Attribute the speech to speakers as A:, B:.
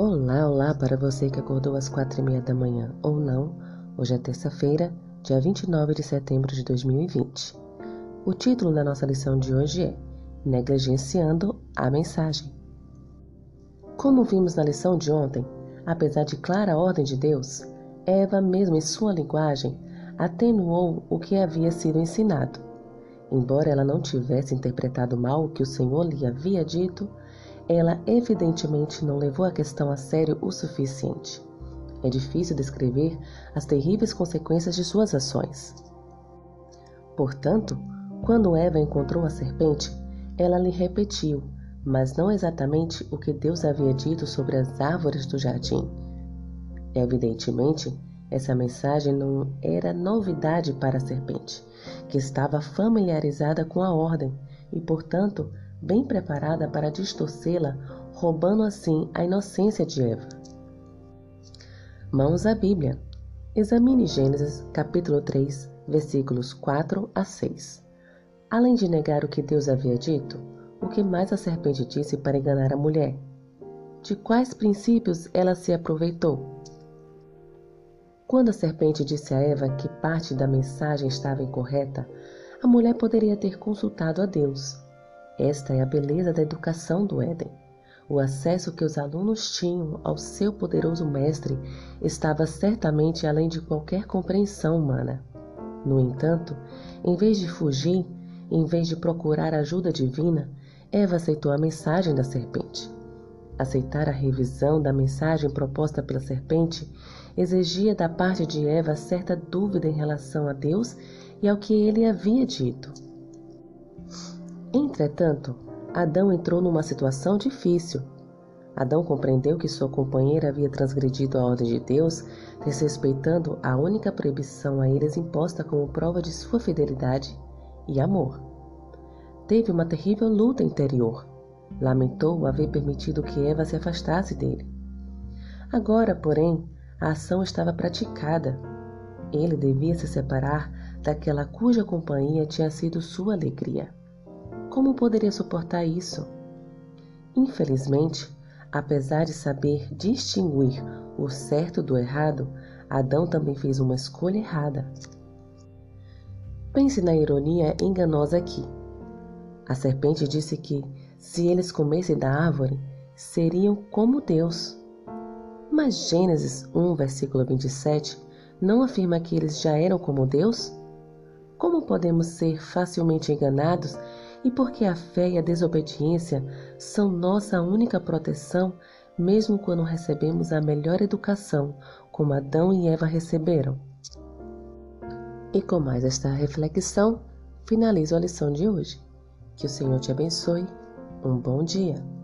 A: Olá, olá para você que acordou às quatro e meia da manhã ou não. Hoje é terça-feira, dia 29 de setembro de 2020. O título da nossa lição de hoje é Negligenciando a Mensagem. Como vimos na lição de ontem, apesar de clara ordem de Deus, Eva, mesmo em sua linguagem, atenuou o que havia sido ensinado. Embora ela não tivesse interpretado mal o que o Senhor lhe havia dito, ela evidentemente não levou a questão a sério o suficiente. É difícil descrever as terríveis consequências de suas ações. Portanto, quando Eva encontrou a serpente, ela lhe repetiu, mas não exatamente o que Deus havia dito sobre as árvores do jardim. Evidentemente, essa mensagem não era novidade para a serpente, que estava familiarizada com a ordem e, portanto, bem preparada para distorcê-la, roubando assim a inocência de Eva. Mãos à Bíblia. Examine Gênesis capítulo 3, versículos 4 a 6. Além de negar o que Deus havia dito, o que mais a serpente disse para enganar a mulher? De quais princípios ela se aproveitou? Quando a serpente disse a Eva que parte da mensagem estava incorreta, a mulher poderia ter consultado a Deus esta é a beleza da educação do Éden. O acesso que os alunos tinham ao seu poderoso mestre estava certamente além de qualquer compreensão humana. No entanto, em vez de fugir, em vez de procurar ajuda divina, Eva aceitou a mensagem da serpente. Aceitar a revisão da mensagem proposta pela serpente exigia da parte de Eva certa dúvida em relação a Deus e ao que ele havia dito. Entretanto, Adão entrou numa situação difícil. Adão compreendeu que sua companheira havia transgredido a ordem de Deus, desrespeitando a única proibição a eles imposta como prova de sua fidelidade e amor. Teve uma terrível luta interior. Lamentou haver permitido que Eva se afastasse dele. Agora, porém, a ação estava praticada. Ele devia se separar daquela cuja companhia tinha sido sua alegria. Como poderia suportar isso? Infelizmente, apesar de saber distinguir o certo do errado, Adão também fez uma escolha errada. Pense na ironia enganosa aqui. A serpente disse que, se eles comessem da árvore, seriam como Deus. Mas Gênesis 1, versículo 27, não afirma que eles já eram como Deus? Como podemos ser facilmente enganados e porque a fé e a desobediência são nossa única proteção, mesmo quando recebemos a melhor educação, como Adão e Eva receberam. E com mais esta reflexão, finalizo a lição de hoje. Que o Senhor te abençoe. Um bom dia.